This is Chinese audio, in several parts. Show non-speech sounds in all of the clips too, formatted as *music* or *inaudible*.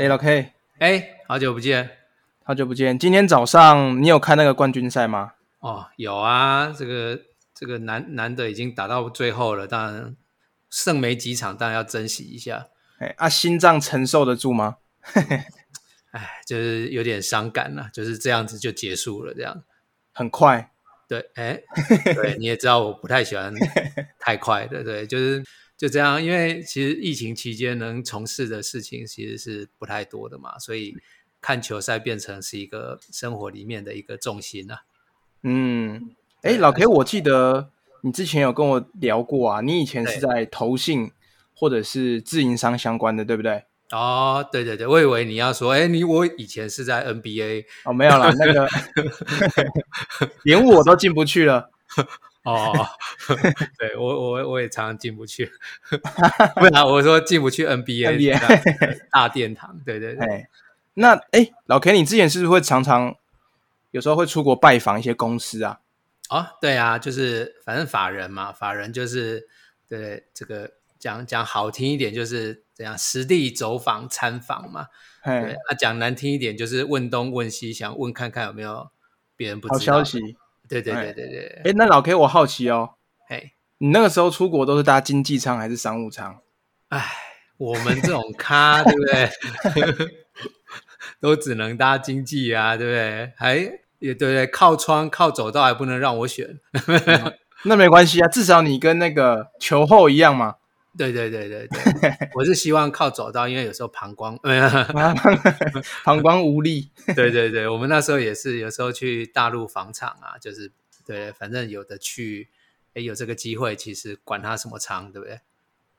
哎，老 K，哎，好久不见，好久不见。今天早上你有看那个冠军赛吗？哦，有啊，这个这个难难得已经打到最后了，当然剩没几场，当然要珍惜一下。哎，啊，心脏承受得住吗？*laughs* 哎，就是有点伤感了，就是这样子就结束了，这样很快。对，哎，对，你也知道我不太喜欢太快的，对，就是就这样，因为其实疫情期间能从事的事情其实是不太多的嘛，所以看球赛变成是一个生活里面的一个重心了。嗯，哎，老 K，我记得你之前有跟我聊过啊，你以前是在投信或者是自营商相关的，对不对？哦，对对对，我以为你要说，哎，你我以前是在 NBA 哦，没有啦，那个 *laughs* 连我都进不去了。哦，对我我我也常常进不去，*laughs* 不然我说进不去 NBA *laughs* 大殿堂，对对对。那哎，老 K，你之前是不是会常常有时候会出国拜访一些公司啊？哦，对啊，就是反正法人嘛，法人就是对这个讲讲好听一点就是。这样实地走访参访嘛？对，啊，讲难听一点就是问东问西，想问看看有没有别人不知道消息。对对对对对。哎，那老 K，我好奇哦，哎，你那个时候出国都是搭经济舱还是商务舱？哎，我们这种咖，对不对？*laughs* 都只能搭经济啊，对不对？还也对对，靠窗靠走道还不能让我选。那没关系啊，至少你跟那个球后一样嘛。对对对对对，*laughs* 我是希望靠走道，因为有时候膀胱，*laughs* *laughs* 膀胱无力。对对对，我们那时候也是，有时候去大陆房场啊，就是对，反正有的去，哎，有这个机会，其实管他什么仓，对不对？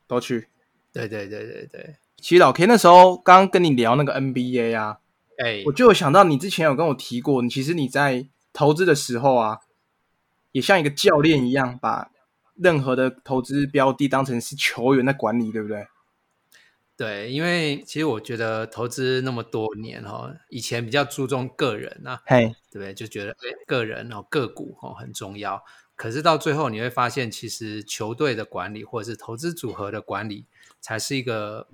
都去。对对对对对。其实老 K 那时候刚刚跟你聊那个 NBA 啊，哎，我就有想到你之前有跟我提过，你其实你在投资的时候啊，也像一个教练一样把。任何的投资标的当成是球员在管理，对不对？对，因为其实我觉得投资那么多年哈，以前比较注重个人啊，嘿，对不对？就觉得个人哦个股哦很重要。可是到最后你会发现，其实球队的管理或者是投资组合的管理，才是一个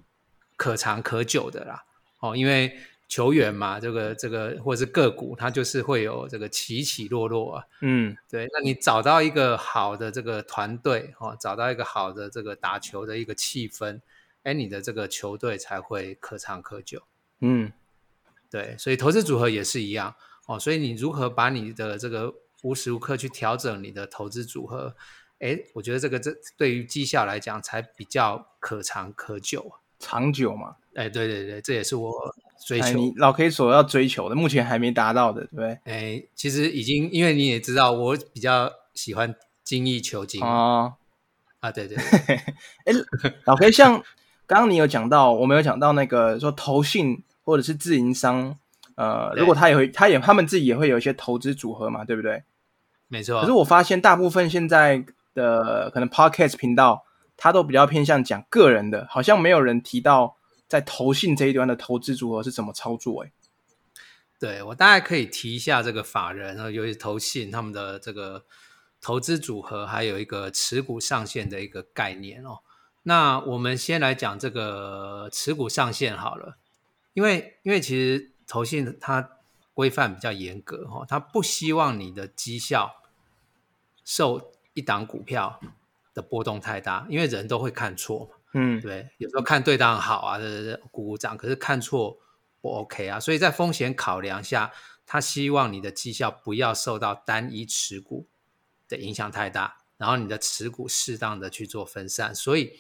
可长可久的啦。哦，因为。球员嘛，这个这个或者是个股，它就是会有这个起起落落啊。嗯，对。那你找到一个好的这个团队哦，找到一个好的这个打球的一个气氛，哎，你的这个球队才会可长可久。嗯，对。所以投资组合也是一样哦。所以你如何把你的这个无时无刻去调整你的投资组合？哎，我觉得这个这对于绩效来讲才比较可长可久啊，长久嘛。哎，对对对，这也是我。追求你老 K 所要追求的，目前还没达到的，对不对？哎，其实已经，因为你也知道，我比较喜欢精益求精哦。啊，对对。*laughs* 哎，老 K，像刚刚你有讲到，我们有讲到那个说投信或者是自营商，呃，如果他也会，他也他们自己也会有一些投资组合嘛，对不对？没错。可是我发现大部分现在的可能 Podcast 频道，他都比较偏向讲个人的，好像没有人提到。在投信这一端的投资组合是怎么操作？哎，对我大概可以提一下这个法人啊，尤其投信他们的这个投资组合，还有一个持股上限的一个概念哦。那我们先来讲这个持股上限好了，因为因为其实投信它规范比较严格哈，它不希望你的绩效受一档股票的波动太大，因为人都会看错嘛。嗯，对，有时候看对当然好啊，鼓鼓掌。可是看错不 OK 啊，所以在风险考量下，他希望你的绩效不要受到单一持股的影响太大，然后你的持股适当的去做分散。所以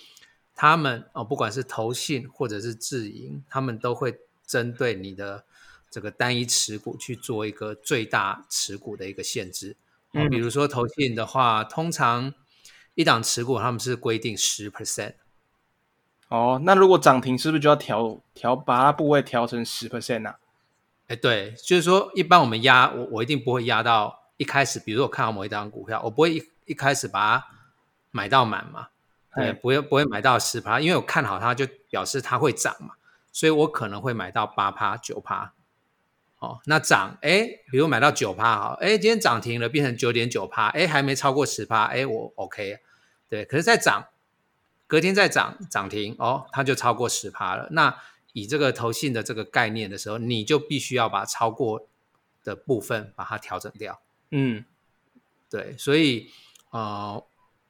他们哦，不管是投信或者是自营，他们都会针对你的这个单一持股去做一个最大持股的一个限制。嗯，比如说投信的话，通常一档持股他们是规定十 percent。哦，那如果涨停是不是就要调调把它部位调成十 percent 呢？哎，对，就是说一般我们压我我一定不会压到一开始，比如说我看好某一档股票，我不会一一开始把它买到满嘛，对，不会不会买到十趴，因为我看好它就表示它会涨嘛，所以我可能会买到八趴九趴。哦，那涨哎，比如买到九趴好，哎，今天涨停了变成九点九趴，哎，还没超过十趴，哎，我 OK，对，可是再涨。隔天再涨涨停哦，它就超过十趴了。那以这个投信的这个概念的时候，你就必须要把超过的部分把它调整掉。嗯对，所以呃，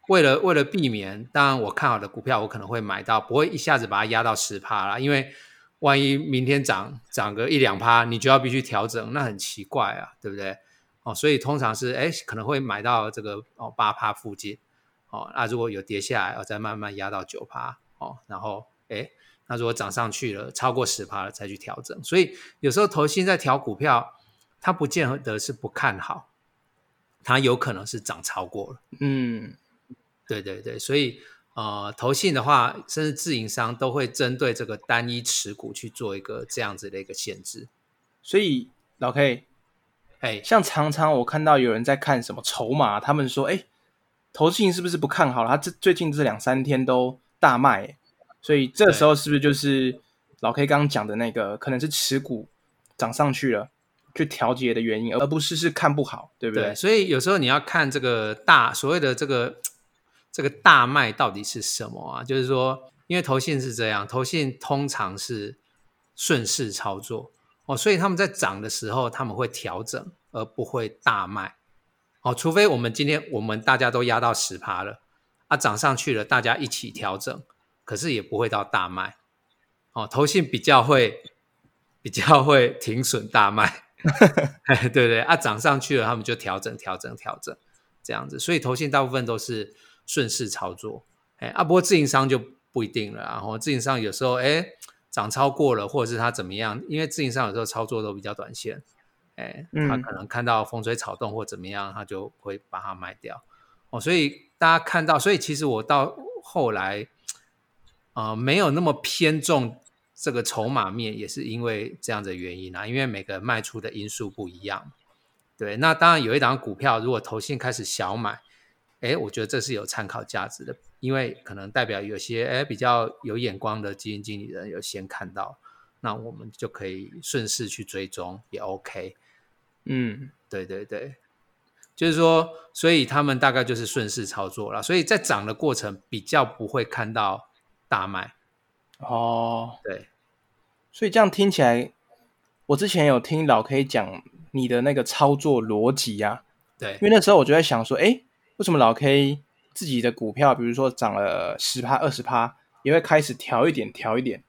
为了为了避免，当然我看好的股票，我可能会买到，不会一下子把它压到十趴啦，因为万一明天涨涨个一两趴，你就要必须调整，那很奇怪啊，对不对？哦，所以通常是哎，可能会买到这个哦八趴附近，哦，那如果有跌下来，要再慢慢压到九趴，哦，然后哎，那如果涨上去了，超过十趴了再去调整，所以有时候投信在调股票，它不见得是不看好。它有可能是涨超过了，嗯，对对对，所以呃，投信的话，甚至自营商都会针对这个单一持股去做一个这样子的一个限制。所以老 K，哎，像常常我看到有人在看什么筹码，他们说，哎，投信是不是不看好了？他这最近这两三天都大卖，所以这时候是不是就是老 K 刚刚讲的那个，可能是持股涨上去了？去调节的原因，而不是是看不好，对不对？所以有时候你要看这个大所谓的这个这个大卖到底是什么啊？就是说，因为投信是这样，投信通常是顺势操作哦，所以他们在涨的时候他们会调整，而不会大卖哦。除非我们今天我们大家都压到十趴了啊，涨上去了，大家一起调整，可是也不会到大卖哦。投信比较会 *laughs* 比较会停损大卖。*laughs* 对对啊，涨上去了，他们就调整、调整、调整，这样子。所以投信大部分都是顺势操作，哎啊，不过自营商就不一定了。然后自营商有时候哎涨超过了，或者是他怎么样，因为自营商有时候操作都比较短线，哎，他可能看到风吹草动或怎么样，他就会把它卖掉。哦，所以大家看到，所以其实我到后来呃，没有那么偏重。这个筹码面也是因为这样的原因啊，因为每个卖出的因素不一样。对，那当然有一档股票，如果投信开始小买，哎，我觉得这是有参考价值的，因为可能代表有些哎比较有眼光的基金经理人有先看到，那我们就可以顺势去追踪，也 OK。嗯，对对对，就是说，所以他们大概就是顺势操作了，所以在涨的过程比较不会看到大卖。哦，对，所以这样听起来，我之前有听老 K 讲你的那个操作逻辑呀，对，因为那时候我就在想说，哎，为什么老 K 自己的股票，比如说涨了十趴、二十趴，也会开始调一点、调一点，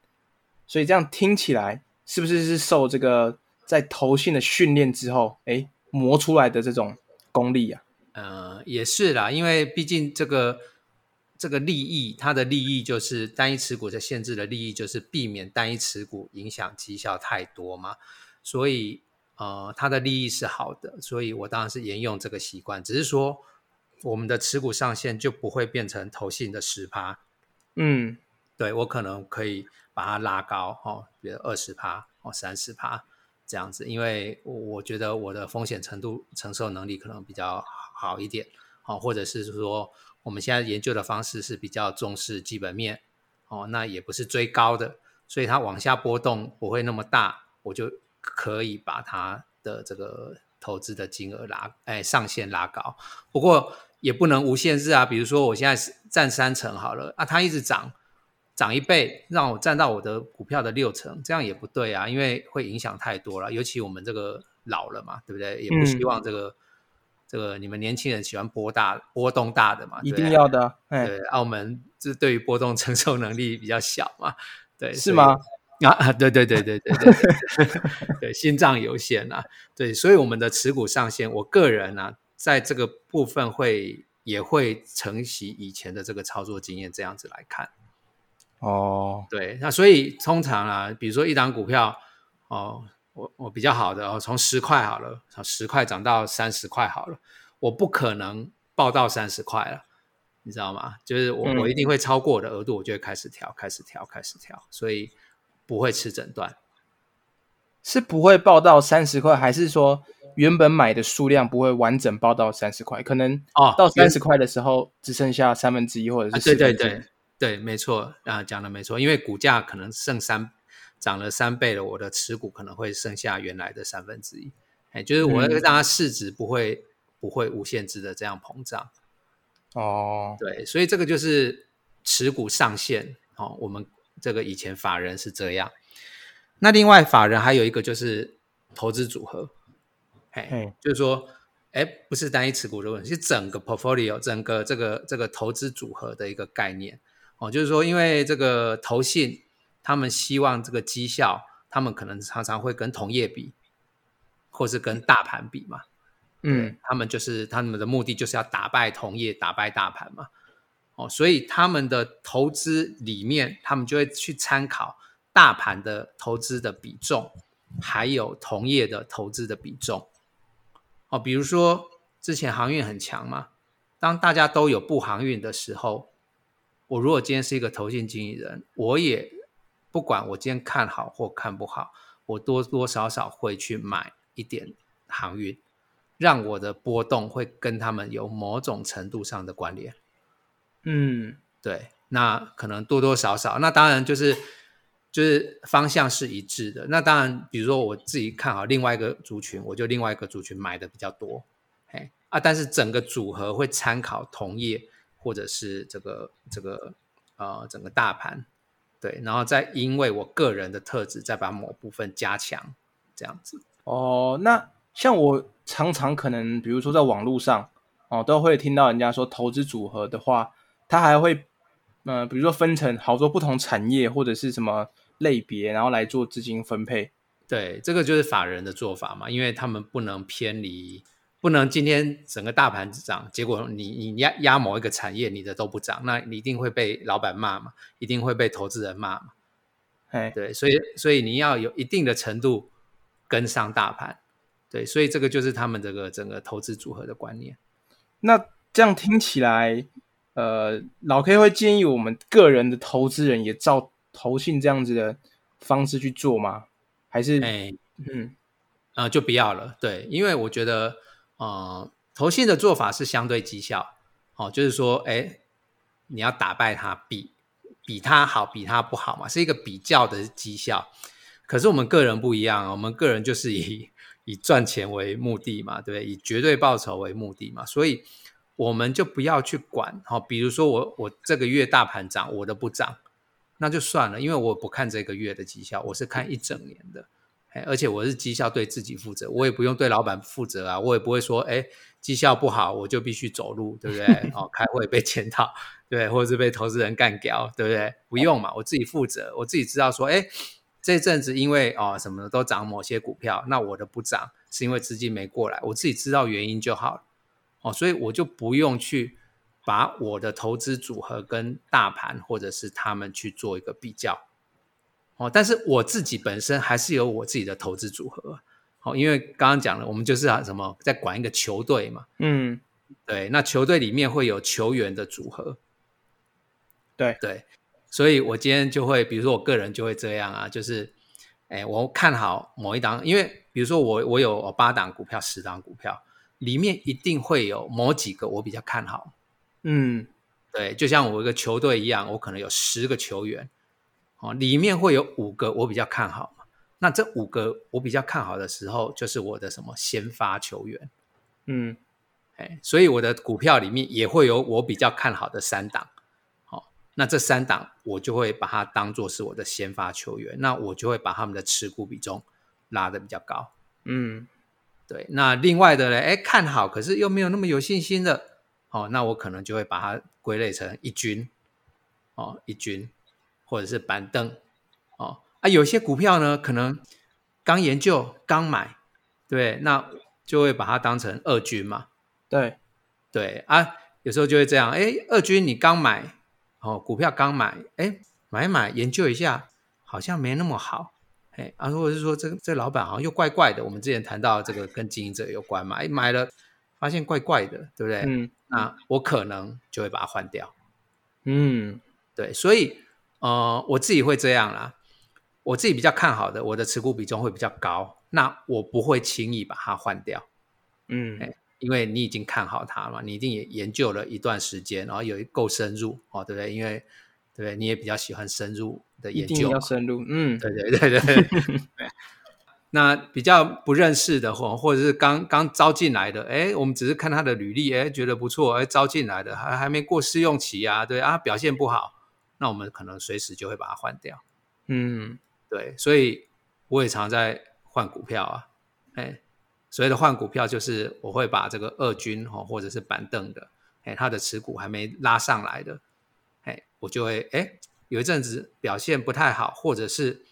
所以这样听起来，是不是是受这个在投信的训练之后，哎，磨出来的这种功力啊？呃，也是啦，因为毕竟这个。这个利益，它的利益就是单一持股的限制的利益，就是避免单一持股影响绩效太多嘛。所以，呃，它的利益是好的，所以我当然是沿用这个习惯。只是说，我们的持股上限就不会变成投信的十趴。嗯，对我可能可以把它拉高，哦，比如二十趴，哦，三十趴这样子，因为我觉得我的风险程度承受能力可能比较好一点，哦，或者是说。我们现在研究的方式是比较重视基本面，哦，那也不是追高的，所以它往下波动不会那么大，我就可以把它的这个投资的金额拉，哎，上限拉高。不过也不能无限制啊，比如说我现在是占三成好了，啊，它一直涨，涨一倍，让我占到我的股票的六成，这样也不对啊，因为会影响太多了，尤其我们这个老了嘛，对不对？也不希望这个。这个你们年轻人喜欢波大波动大的嘛？一定要的。对，澳门这对于波动承受能力比较小嘛？对，是吗？*laughs* 啊，对对对对对对，*laughs* 对，心脏有限啊。对，所以我们的持股上限，我个人呢，在这个部分会也会承袭以前的这个操作经验，这样子来看。哦，对，那所以通常啊，比如说一档股票，哦。我我比较好的哦，从十块好了，从十块涨到三十块好了，我不可能报到三十块了，你知道吗？就是我我一定会超过我的额度，我就会开始调，开始调，开始调，所以不会吃整段，是不会报到三十块，还是说原本买的数量不会完整报到三十块？可能哦，到三十块的时候只剩下三分之一，或者是对对对对，没错啊，讲的没错，因为股价可能剩三。涨了三倍了，我的持股可能会剩下原来的三分之一，哎，就是我让它市值不会不会无限制的这样膨胀。哦，对，所以这个就是持股上限哦。我们这个以前法人是这样，那另外法人还有一个就是投资组合，嘿，嘿，就是说，哎，不是单一持股的问题，是整个 portfolio 整个这个这个投资组合的一个概念哦。就是说，因为这个投信他们希望这个绩效，他们可能常常会跟同业比，或是跟大盘比嘛。嗯他们就是他们的目的就是要打败同业，打败大盘嘛。哦，所以他们的投资里面，他们就会去参考大盘的投资的比重，还有同业的投资的比重。哦，比如说之前航运很强嘛，当大家都有布航运的时候，我如果今天是一个投信经理人，我也不管我今天看好或看不好，我多多少少会去买一点航运，让我的波动会跟他们有某种程度上的关联。嗯对，那可能多多少少，那当然就是就是方向是一致的。那当然，比如说我自己看好另外一个族群，我就另外一个族群买的比较多，嘿啊，但是整个组合会参考同业或者是这个这个呃整个大盘，对，然后再因为我个人的特质，再把某部分加强，这样子。哦，那像我常常可能，比如说在网络上哦，都会听到人家说投资组合的话，它还会，呃，比如说分成好多不同产业或者是什么类别，然后来做资金分配。对，这个就是法人的做法嘛，因为他们不能偏离，不能今天整个大盘涨，结果你你压压某一个产业，你的都不涨，那你一定会被老板骂嘛，一定会被投资人骂嘛。哎，对，所以所以你要有一定的程度跟上大盘，对，所以这个就是他们这个整个投资组合的观念。那这样听起来，呃，老 K 会建议我们个人的投资人也照投信这样子的方式去做吗？还是，哎，嗯呃，就不要了。对，因为我觉得，呃，投信的做法是相对绩效，哦，就是说，哎，你要打败他，比比他好，比他不好嘛，是一个比较的绩效。可是我们个人不一样，我们个人就是以以赚钱为目的嘛，对不对？以绝对报酬为目的嘛，所以我们就不要去管。哦、比如说我我这个月大盘涨，我的不涨，那就算了，因为我不看这个月的绩效，我是看一整年的。哎，而且我是绩效对自己负责，我也不用对老板负责啊，我也不会说，哎，绩效不好我就必须走路，对不对？*laughs* 哦，开会被检讨，对，或者是被投资人干掉，对不对？不用嘛，我自己负责，我自己知道说，哎，这阵子因为哦什么的都涨某些股票，那我的不涨是因为资金没过来，我自己知道原因就好了，哦，所以我就不用去把我的投资组合跟大盘或者是他们去做一个比较。哦，但是我自己本身还是有我自己的投资组合，好、因为刚刚讲了，我们就是啊什么在管一个球队嘛，嗯，对，那球队里面会有球员的组合，对，对，所以我今天就会，比如说我个人就会这样啊，就是，哎，我看好某一档，因为比如说我我有八档股票、十档股票，里面一定会有某几个我比较看好，嗯。对，就像我一个球队一样，我可能有十个球员，哦，里面会有五个我比较看好嘛。那这五个我比较看好的时候，就是我的什么先发球员，嗯。哎，所以我的股票里面也会有我比较看好的三档，好、那这三档我就会把它当做是我的先发球员，那我就会把他们的持股比重拉得比较高。嗯。对，那另外的呢，哎，看好可是又没有那么有信心的，哦，那我可能就会把它归类成一军，哦，一军或者是板凳，哦，啊，有些股票呢，可能刚研究刚买，对，那就会把它当成二军嘛，对，对啊，有时候就会这样，哎，二军你刚买，哦，股票刚买，哎，买一买研究一下，好像没那么好，哎，啊，或者是说这个这老板好像又怪怪的，我们之前谈到这个跟经营者有关嘛，哎，买了发现怪怪的，对不对？嗯。那我可能就会把它换掉，嗯。对，所以呃，我自己会这样啦，我自己比较看好的，我的持股比重会比较高，那我不会轻易把它换掉。嗯哎因为你已经看好它嘛，你一定也研究了一段时间，然后有够深入哦，对不对？因为对不对？你也比较喜欢深入的研究嘛要深入，嗯对对对对对。*laughs* 那比较不认识的或或者是刚刚招进来的，哎，我们只是看他的履历，哎，觉得不错，哎，招进来的还还没过试用期啊，对啊，表现不好，那我们可能随时就会把它换掉。嗯对，所以我也常在换股票啊，哎，所谓的换股票就是我会把这个二军哦，或者是板凳的，哎，它的持股还没拉上来的，哎，我就会哎有一阵子表现不太好，或者是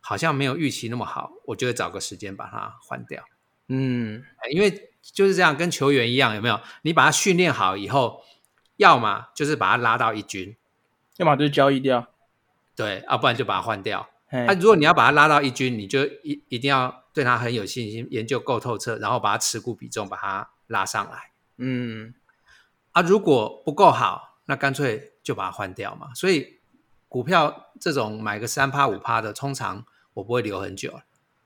好像没有预期那么好，我就会找个时间把它换掉。嗯，因为就是这样，跟球员一样，有没有？你把他训练好以后，要么就是把他拉到一军，要么就是交易掉，对，啊不然就把它换掉。那啊，如果你要把它拉到一军，你就一一定要对它很有信心，研究够透彻，然后把它持股比重把它拉上来。嗯啊，如果不够好，那干脆就把它换掉嘛。所以股票这种买个三趴五趴的，通常我不会留很久。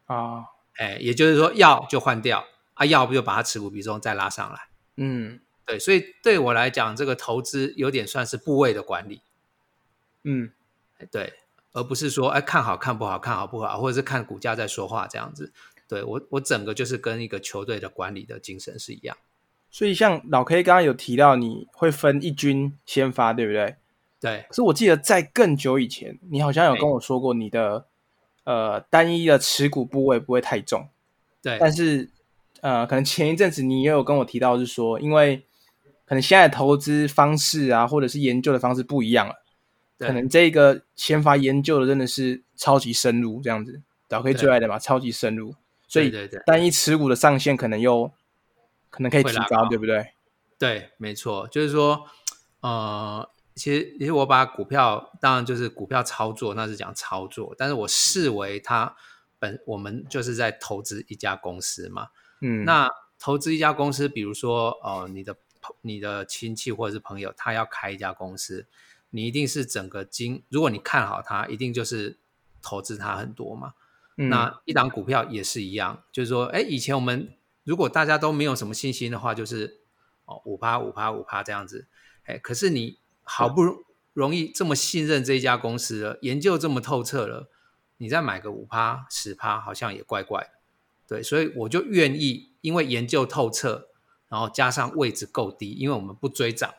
啊，哎，也就是说要就换掉啊，要不就把它持股比重再拉上来。嗯对，所以对我来讲，这个投资有点算是部位的管理，嗯哎对，而不是说哎看好看不好，看好不好，或者是看股价在说话这样子。对我，我整个就是跟一个球队的管理的精神是一样。所以像老 K 刚刚有提到，你会分一军先发，对不对？对可是我记得在更久以前，你好像有跟我说过，你的呃单一的持股部位不会太重，对但是呃，可能前一阵子你也有跟我提到，是说因为可能现在的投资方式啊，或者是研究的方式不一样了，对可能这个先发研究的真的是超级深入，这样子，老 K 对。最爱的嘛，超级深入，所以单一持股的上限可能又可能可以提高对不对？对，没错，就是说，呃，其实其实我把股票，当然就是股票操作，那是讲操作，但是我视为它本我们就是在投资一家公司嘛。嗯，那投资一家公司，比如说，呃，你的朋你的亲戚或者是朋友，他要开一家公司，你一定是整个金，如果你看好它，一定就是投资它很多嘛。嗯。那一档股票也是一样，就是说，哎，以前我们如果大家都没有什么信心的话，就是哦五趴五趴五趴这样子，哎，可是你好不容容易这么信任这一家公司了，研究这么透彻了，你再买个五趴十趴，好像也怪怪的，对，所以我就愿意，因为研究透彻，然后加上位置够低，因为我们不追涨，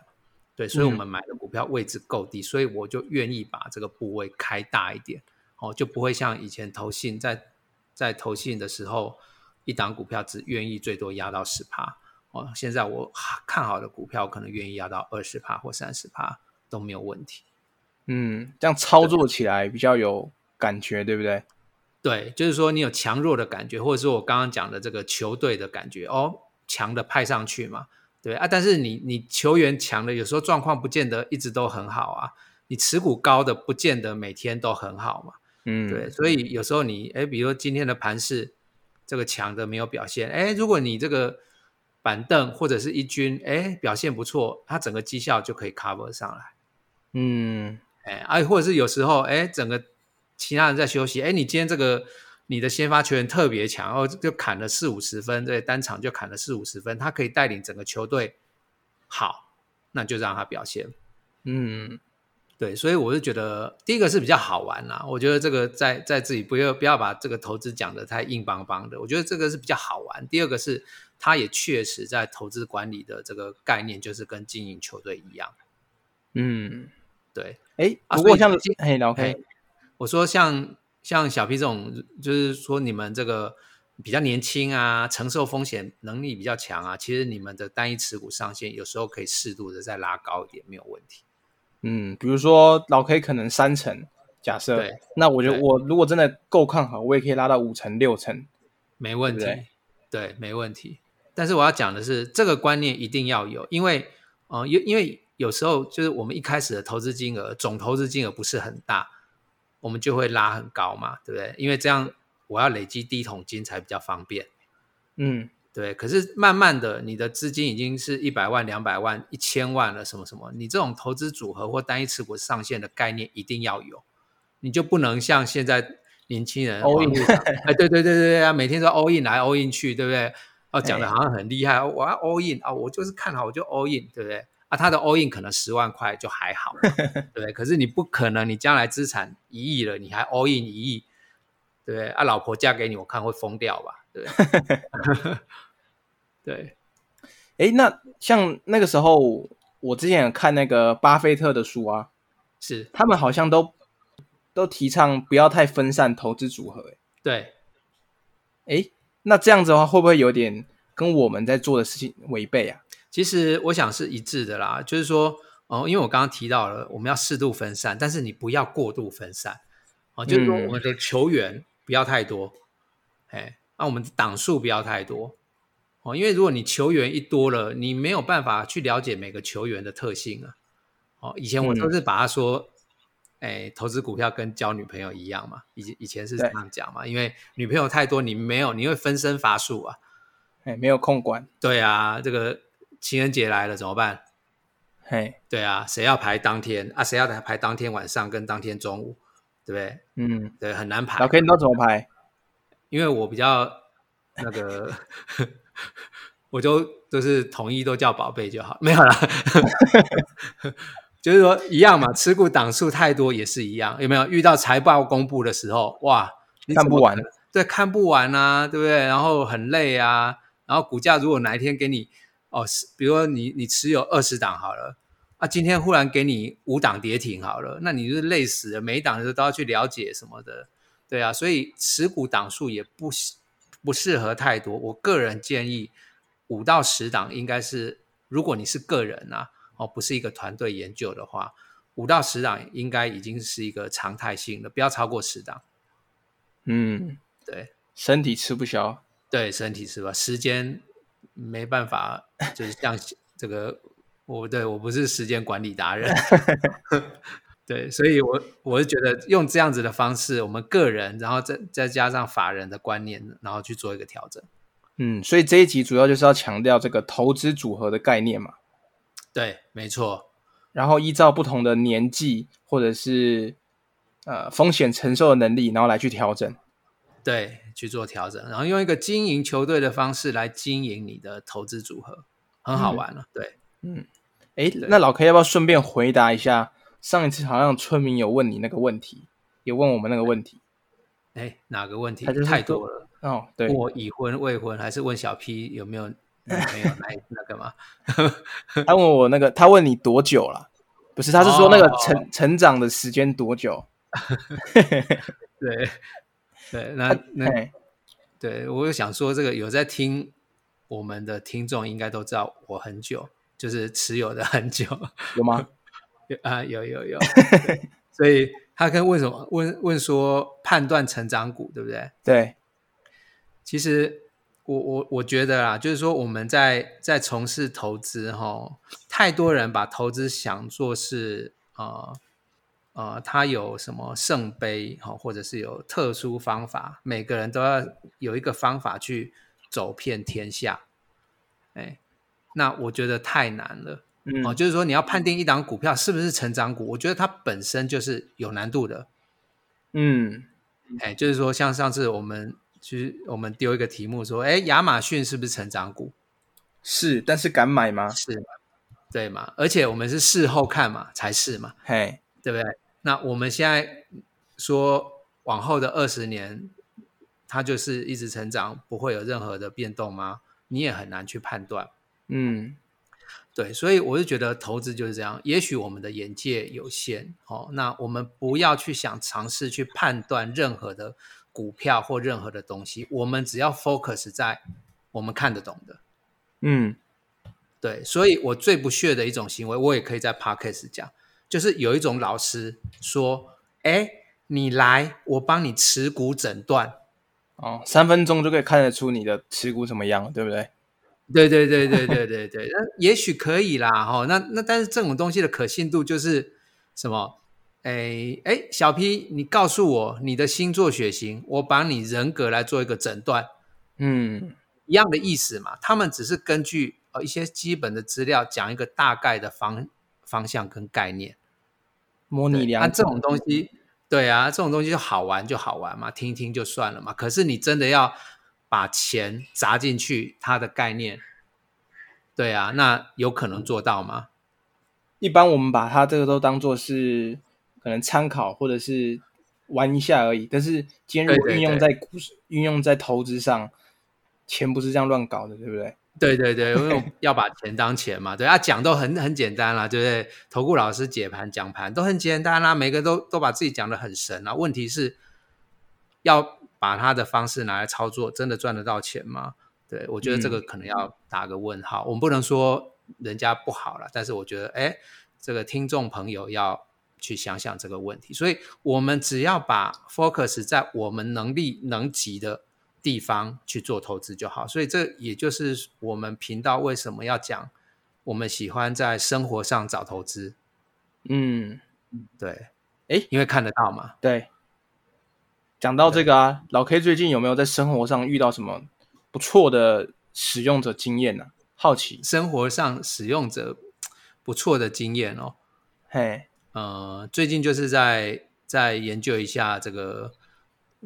对，所以我们买的股票位置够低，所以我就愿意把这个部位开大一点。哦，就不会像以前投信在在投信的时候，一档股票只愿意最多压到十趴。哦，现在我看好的股票可能愿意压到二十趴或三十趴都没有问题。嗯，这样操作起来比较有感觉，对不对？对，就是说你有强弱的感觉，或者说我刚刚讲的这个球队的感觉，哦，强的派上去嘛，对啊，但是你你球员强的，有时候状况不见得一直都很好啊，你持股高的不见得每天都很好嘛。嗯，对，所以有时候你哎，比如说今天的盘势，这个强的没有表现，哎，如果你这个板凳或者是一军，哎，表现不错，它整个绩效就可以 cover 上来，嗯哎，啊，或者是有时候哎，整个其他人在休息，哎，你今天这个你的先发球员特别强，哦，就砍了四五十分，对，单场就砍了四五十分，他可以带领整个球队好，那就让他表现。嗯对，所以我是觉得第一个是比较好玩啦。我觉得这个在在自己不要不要把这个投资讲的太硬邦邦的，我觉得这个是比较好玩。第二个是他也确实在投资管理的这个概念，就是跟经营球队一样。嗯，对，哎，啊不过像哎 K，我说像像小 P 这种，就是说你们这个比较年轻啊，承受风险能力比较强啊，其实你们的单一持股上限有时候可以适度的再拉高一点，没有问题。嗯，比如说老 K 可能三成，假设对，那我觉得我如果真的够看好，我也可以拉到五成六成。没问题，对没问题。但是我要讲的是，这个观念一定要有，因为呃，因因为有时候就是我们一开始的投资金额总投资金额不是很大，我们就会拉很高嘛，对不对？因为这样我要累积第一桶金才比较方便，嗯对。可是慢慢的，你的资金已经是一百万、两百万、一千万了，什么什么，你这种投资组合或单一持股上限的概念一定要有，你就不能像现在年轻人 All 网 in 哎，对对对对对啊，每天都 all in 来 all in 去，对不对？哦，讲的哎好像很厉害，我要 all in 啊，我就是看好我就 all in，对不对？啊，他的 all in 可能十万块就还好，*laughs* 对？可是你不可能，你将来资产一亿了，你还 all in 一亿，对？啊，老婆嫁给你，我看会疯掉吧，对不对？*laughs* 对，哎，那像那个时候，我之前有看那个巴菲特的书啊，是，他们好像都都提倡不要太分散投资组合。诶对，哎，那这样子的话，会不会有点跟我们在做的事情违背啊？其实我想是一致的啦，就是说，哦，因为我刚刚提到了，我们要适度分散，但是你不要过度分散，哦，就是说我们的球员不要太多，哎，那我们的档数不要太多，哦，因为如果你球员一多了，你没有办法去了解每个球员的特性啊，哦，以前我都是把它说。哎，投资股票跟交女朋友一样嘛？以以前是这样讲嘛？因为女朋友太多，你没有，你会分身乏术啊。哎，没有空管。对啊，这个情人节来了怎么办？嘿，对啊，谁要排当天啊？谁要排当天晚上跟当天中午？对不对？嗯，对，很难排。老 K，你都怎么排？因为我比较那个，*laughs* 我就都是统一都叫宝贝就好，没有了。*laughs* 就是说一样嘛，持股档数太多也是一样，有没有遇到财报公布的时候，哇，看不完，对，看不完啊，对不对？然后很累啊，然后股价如果哪一天给你哦，比如说你你持有二十档好了，啊，今天忽然给你五档跌停好了，那你就是累死了，每一档的时候都要去了解什么的，对啊，所以持股档数也不不适合太多，我个人建议五到十档应该是，如果你是个人啊。哦，不是一个团队研究的话，五到十档应该已经是一个常态性的，不要超过十档。嗯，对，身体吃不消。对，身体吃不消，时间没办法，就是像 *laughs* 这个，我对我不是时间管理达人。*laughs* 对，所以我我是觉得用这样子的方式，我们个人，然后再再加上法人的观念，然后去做一个调整。嗯，所以这一集主要就是要强调这个投资组合的概念嘛。对，没错。然后依照不同的年纪或者是呃风险承受的能力，然后来去调整。对，去做调整，然后用一个经营球队的方式来经营你的投资组合，很好玩了。对，嗯，哎，那老 K 要不要顺便回答一下？上一次好像村民有问你那个问题，有问我们那个问题。哎，哪个问题？他就太多了。哦，对，我已婚未婚，还是问小 P 有没有？没有那那个嘛？*laughs* 他问我那个，他问你多久了？不是，他是说那个成成长的时间多久？*laughs* 对对，那那对我想说，这个有在听我们的听众应该都知道，我很久就是持有的很久，有吗？*laughs* 有啊，有有有。所以他跟问什么？问问说判断成长股对不对？对，其实。我我我觉得啦，就是说我们在在从事投资哈，太多人把投资想做是啊啊，他有什么圣杯哈，或者是有特殊方法，每个人都要有一个方法去走遍天下，哎，那我觉得太难了，嗯哦，就是说你要判定一档股票是不是成长股，我觉得它本身就是有难度的，嗯，哎，就是说像上次我们。其实我们丢一个题目说：“哎，亚马逊是不是成长股？是，但是敢买吗？是，对嘛？而且我们是事后看嘛，才是嘛，嘿，对不对？那我们现在说往后的二十年，它就是一直成长，不会有任何的变动吗？你也很难去判断。嗯，对，所以我就觉得投资就是这样。也许我们的眼界有限，哦，那我们不要去想尝试去判断任何的。”股票或任何的东西，我们只要 focus 在我们看得懂的，嗯，对，所以我最不屑的一种行为，我也可以在 podcast 讲，就是有一种老师说：“哎，你来，我帮你持股诊断，哦，三分钟就可以看得出你的持股怎么样，对不对？”对对对对对对对，那也许可以啦，哈，那那但是这种东西的可信度就是什么？哎哎，小 P，你告诉我你的星座血型，我把你人格来做一个诊断。嗯，一样的意思嘛。他们只是根据呃一些基本的资料讲一个大概的方方向跟概念，模拟两。那这种东西，对啊，这种东西就好玩就好玩嘛，听一听就算了嘛。可是你真的要把钱砸进去，它的概念，对啊，那有可能做到吗？一般我们把它这个都当做是。可能参考或者是玩一下而已，但是今天如果运用在股市、运用在投资上，钱不是这样乱搞的，对不对？对对对，因为要把钱当钱嘛，对啊，讲都很很简单啦，对不对？投顾老师解盘讲盘都很简单啦，每个都都把自己讲的很神啊。问题是要把他的方式拿来操作，真的赚得到钱吗？对我觉得这个嗯可能要打个问号。我们不能说人家不好了，但是我觉得，哎，这个听众朋友要去想想这个问题。所以，我们只要把 focus 在我们能力能及的地方去做投资就好。所以，这也就是我们频道为什么要讲，我们喜欢在生活上找投资。嗯，对，哎因为看得到嘛。对。讲到这个啊，老 K 最近有没有在生活上遇到什么不错的使用者经验呢、好奇，生活上使用者不错的经验哦。嘿，呃，最近就是在在研究一下这个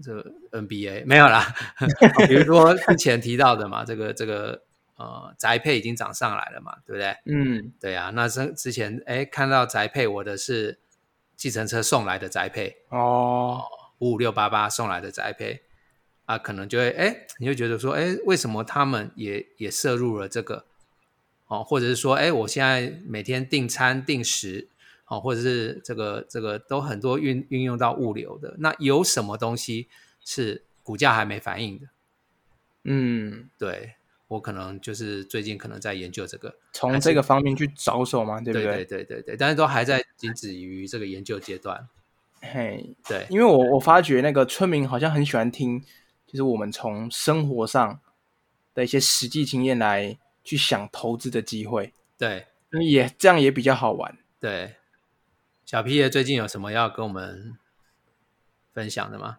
这个 NBA 没有啦，*laughs* 比如说之前提到的嘛，这个这个呃宅配已经涨上来了嘛，对不对？嗯，对啊，那之之前哎看到宅配，我的是计程车送来的宅配，哦，五五六八八送来的宅配啊，可能就会哎，你就觉得说，哎，为什么他们也也摄入了这个？哦，或者是说，哎，我现在每天订餐订食哦，或者是这个这个都很多运运用到物流的，那有什么东西是股价还没反应的？嗯，对我可能就是最近可能在研究这个，从这个方面去着手嘛，对不对对？对对对对，但是都还在仅止于这个研究阶段，嘿，对因为我我发觉那个村民好像很喜欢听，就是我们从生活上的一些实际经验来去想投资的机会，对也这样也比较好玩。对。小 P 爷最近有什么要跟我们分享的吗？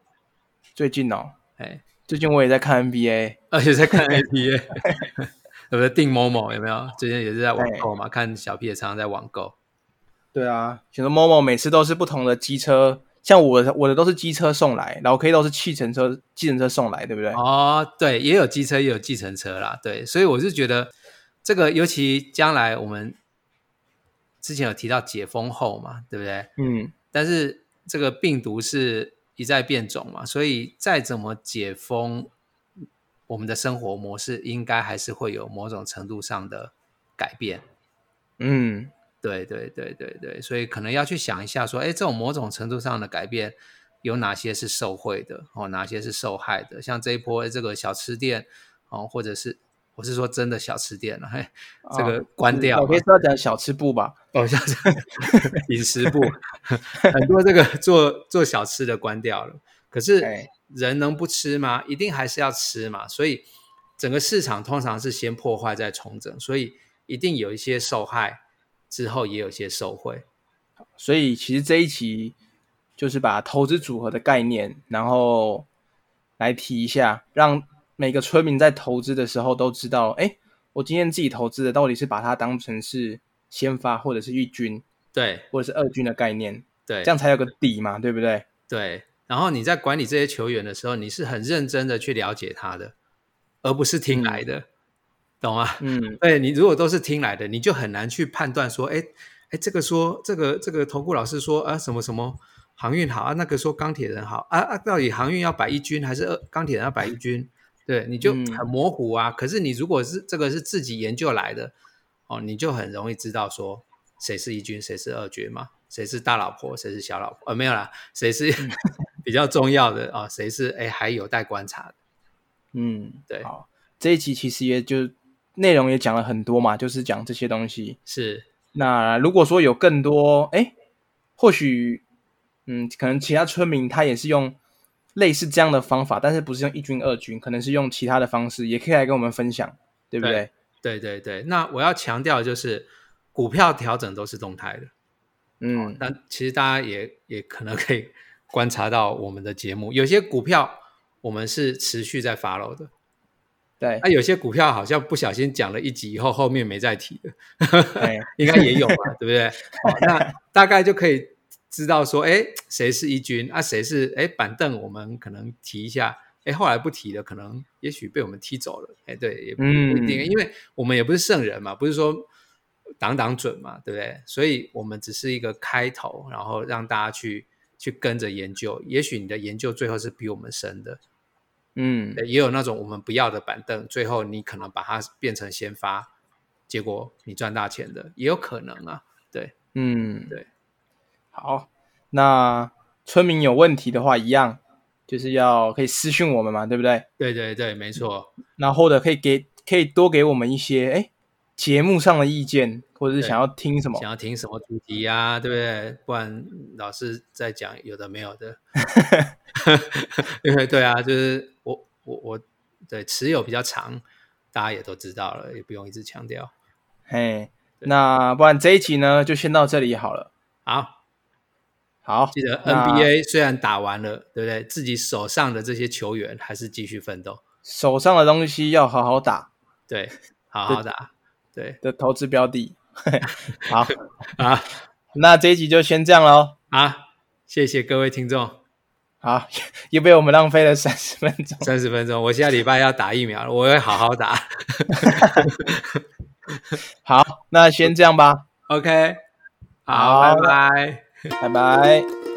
最近哦，哎，最近我也在看 NBA，而且在看 NBA，有没有订某某有没有？最近也是在网购嘛，看小 P 也常常在网购。对啊，其实 Momo 每次都是不同的机车，像我的我的都是机车送来，老 K 都是计程车计程车送来，对不对？哦，对，也有机车，也有计程车啦。对，所以我是觉得这个，尤其将来我们之前有提到解封后嘛，对不对？嗯但是这个病毒是一再变种嘛，所以再怎么解封，我们的生活模式应该还是会有某种程度上的改变。嗯，对对对对对，所以可能要去想一下，说，哎，这种某种程度上的改变，有哪些是受惠的，哦，哪些是受害的？像这一波这个小吃店，哦，或者是我是说真的小吃店了，嘿，这个关掉老嘛 K 是要讲小吃部吧？哦，小吃饮食部，*laughs* 很多这个做做小吃的关掉了。可是哎人能不吃吗？一定还是要吃嘛。所以整个市场通常是先破坏再重整，所以一定有一些受害，之后也有一些受惠。所以其实这一期就是把投资组合的概念，然后来提一下，让每个村民在投资的时候都知道，哎，我今天自己投资的到底是把它当成是先发或者是一军对或者是二军的概念，对，这样才有个底嘛，对不对？对。然后你在管理这些球员的时候，你是很认真的去了解他的，而不是听来的，懂吗？嗯对你如果都是听来的，你就很难去判断说，哎哎，这个说这个这个投顾老师说啊什么什么航运好啊，那个说钢铁人好啊啊，到底航运要摆一军还是二钢铁人要摆一军？对，你就嗯很模糊啊。可是你如果是这个是自己研究来的，哦，你就很容易知道说谁是一军，谁是二军嘛，谁是大老婆，谁是小老婆，呃，没有啦，谁是 *laughs* 比较重要的啊、谁是哎还有待观察的。嗯，对好，这一集其实也就内容也讲了很多嘛，就是讲这些东西。是，那如果说有更多，哎，或许，嗯，可能其他村民他也是用类似这样的方法，但是不是用一军、二军，可能是用其他的方式，也可以来跟我们分享，对不对？对对对。那我要强调的就是，股票调整都是动态的。嗯，那其实大家也也可能可以观察到我们的节目，有些股票我们是持续在 follow 的，对那、，有些股票好像不小心讲了一集以后，后面没再提的，哎，*laughs* 应该也有吧，对不对？*laughs* 哦、那大概就可以知道说，哎，谁是一军啊？谁是哎板凳？我们可能提一下，哎，后来不提了，可能也许被我们踢走了，哎，对，也不一定，因为我们也不是圣人嘛，不是说挡挡准嘛，对不对？所以我们只是一个开头，然后让大家去去跟着研究，也许你的研究最后是比我们深的，嗯，也有那种我们不要的板凳，最后你可能把它变成先发，结果你赚大钱的，也有可能啊。对，嗯，对，好，那村民有问题的话，一样就是要可以私讯我们嘛，对不对？对对对，没错。那或者可以给可以多给我们一些哎节目上的意见，或者是想要听什么想要听什么主题啊，对不对？不然老是在讲有的没有的。*laughs* 因为对啊，就是我我我对持有比较长，大家也都知道了，也不用一直强调。嘿，那不然这一集呢就先到这里好了。好，好，记得 NBA 虽然打完了，对不对？自己手上的这些球员还是继续奋斗，手上的东西要好好打对，好好打，对的投资标的。*laughs* 好，*laughs* 啊那这一集就先这样喽。啊！谢谢各位听众，好，*laughs* 又被我们浪费了三十分钟。三十分钟，我下礼拜要打疫苗了，我会好好打。好，那先这样吧，OK，好，好拜拜。拜拜。